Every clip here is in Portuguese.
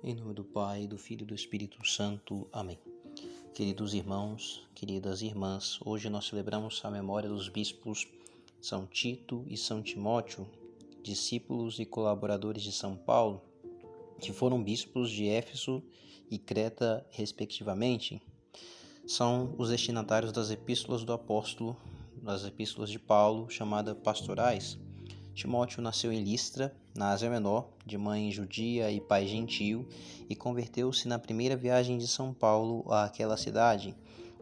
Em nome do Pai, do Filho e do Espírito Santo. Amém. Queridos irmãos, queridas irmãs, hoje nós celebramos a memória dos bispos São Tito e São Timóteo, discípulos e colaboradores de São Paulo, que foram bispos de Éfeso e Creta, respectivamente. São os destinatários das epístolas do apóstolo, das epístolas de Paulo, chamadas pastorais Timóteo nasceu em Listra, na Ásia Menor, de mãe judia e pai gentio, e converteu-se na primeira viagem de São Paulo àquela cidade.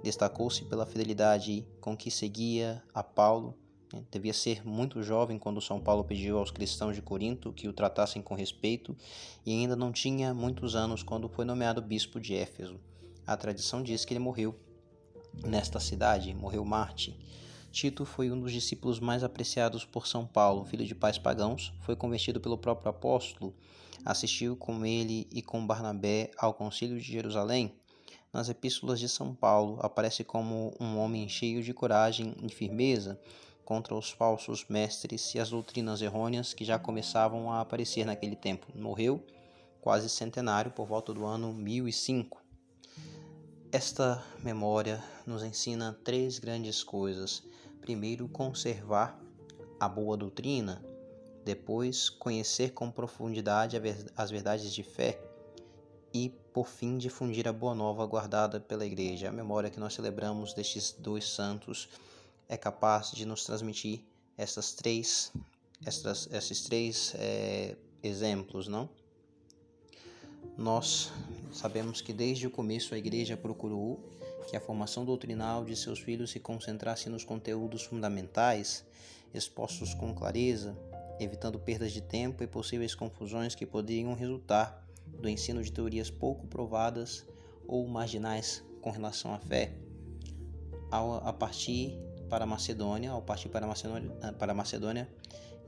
Destacou-se pela fidelidade com que seguia a Paulo. Né? Devia ser muito jovem quando São Paulo pediu aos cristãos de Corinto que o tratassem com respeito, e ainda não tinha muitos anos quando foi nomeado bispo de Éfeso. A tradição diz que ele morreu nesta cidade, morreu Marte. Tito foi um dos discípulos mais apreciados por São Paulo, filho de pais pagãos, foi convertido pelo próprio apóstolo, assistiu com ele e com Barnabé ao concílio de Jerusalém. Nas epístolas de São Paulo, aparece como um homem cheio de coragem e firmeza contra os falsos mestres e as doutrinas errôneas que já começavam a aparecer naquele tempo. Morreu quase centenário por volta do ano 1005. Esta memória nos ensina três grandes coisas primeiro conservar a boa doutrina, depois conhecer com profundidade as verdades de fé e, por fim, difundir a boa nova guardada pela Igreja. A memória que nós celebramos destes dois santos é capaz de nos transmitir essas três, essas, esses três é, exemplos, não? Nós sabemos que desde o começo a Igreja procurou que a formação doutrinal de seus filhos se concentrasse nos conteúdos fundamentais, expostos com clareza, evitando perdas de tempo e possíveis confusões que poderiam resultar do ensino de teorias pouco provadas ou marginais com relação à fé. Ao, a partir para a Macedônia, ao partir para Macedônia, para a Macedônia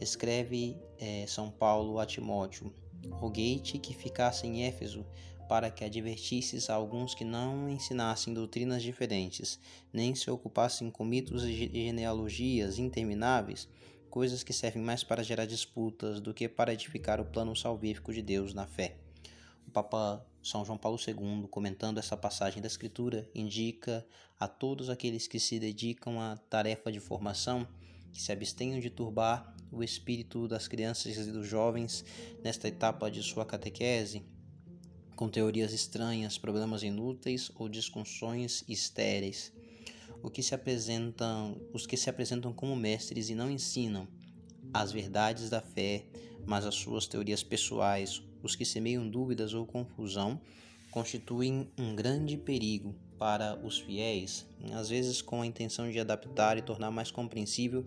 escreve é, São Paulo a Timóteo: Roguei-te que ficasse em Éfeso para que advertisses a alguns que não ensinassem doutrinas diferentes, nem se ocupassem com mitos e genealogias intermináveis, coisas que servem mais para gerar disputas do que para edificar o plano salvífico de Deus na fé. O Papa São João Paulo II, comentando essa passagem da Escritura, indica a todos aqueles que se dedicam à tarefa de formação que se abstenham de turbar o espírito das crianças e dos jovens nesta etapa de sua catequese, com teorias estranhas, problemas inúteis ou discussões estéreis. O que se apresentam, os que se apresentam como mestres e não ensinam as verdades da fé, mas as suas teorias pessoais, os que semeiam dúvidas ou confusão, constituem um grande perigo para os fiéis, às vezes com a intenção de adaptar e tornar mais compreensível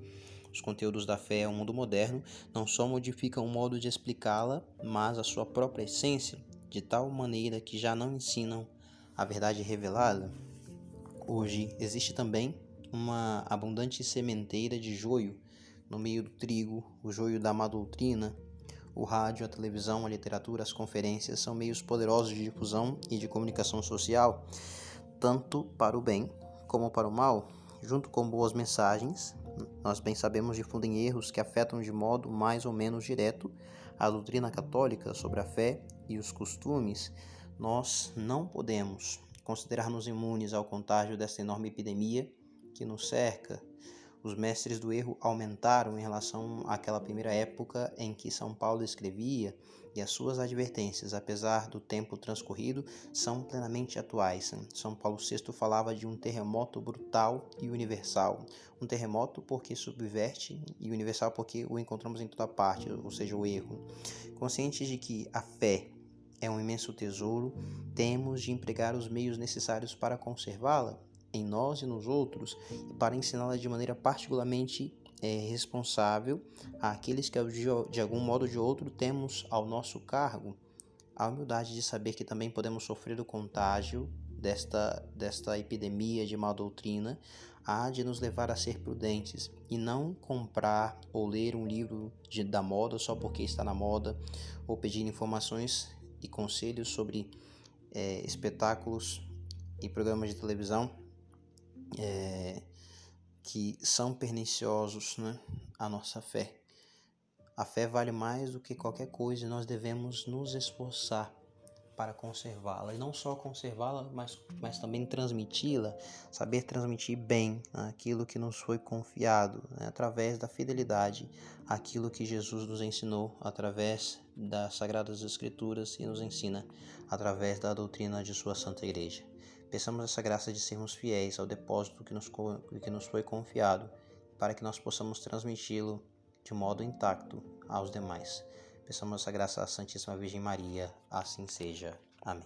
os conteúdos da fé ao mundo moderno, não só modificam o modo de explicá-la, mas a sua própria essência de tal maneira que já não ensinam a verdade revelada? Hoje existe também uma abundante sementeira de joio no meio do trigo, o joio da má doutrina. O rádio, a televisão, a literatura, as conferências são meios poderosos de difusão e de comunicação social, tanto para o bem como para o mal. Junto com boas mensagens, nós bem sabemos difundem erros que afetam de modo mais ou menos direto a doutrina católica sobre a fé e os costumes, nós não podemos considerar-nos imunes ao contágio dessa enorme epidemia que nos cerca. Os mestres do erro aumentaram em relação àquela primeira época em que São Paulo escrevia, e as suas advertências, apesar do tempo transcorrido, são plenamente atuais. São Paulo VI falava de um terremoto brutal e universal. Um terremoto porque subverte e universal porque o encontramos em toda parte, ou seja, o erro. Conscientes de que a fé é um imenso tesouro, temos de empregar os meios necessários para conservá-la em nós e nos outros para ensiná-la de maneira particularmente é, responsável àqueles que de algum modo ou de outro temos ao nosso cargo. A humildade de saber que também podemos sofrer o contágio desta, desta epidemia de má doutrina há de nos levar a ser prudentes e não comprar ou ler um livro de, da moda só porque está na moda ou pedir informações e conselhos sobre é, espetáculos e programas de televisão é, que são perniciosos né, à nossa fé. A fé vale mais do que qualquer coisa e nós devemos nos esforçar para conservá-la. E não só conservá-la, mas, mas também transmiti-la, saber transmitir bem aquilo que nos foi confiado, né, através da fidelidade, aquilo que Jesus nos ensinou através das Sagradas Escrituras e nos ensina através da doutrina de Sua Santa Igreja. Peçamos essa graça de sermos fiéis ao depósito que nos, que nos foi confiado, para que nós possamos transmiti-lo de modo intacto aos demais. Peçamos essa graça à Santíssima Virgem Maria, assim seja. Amém.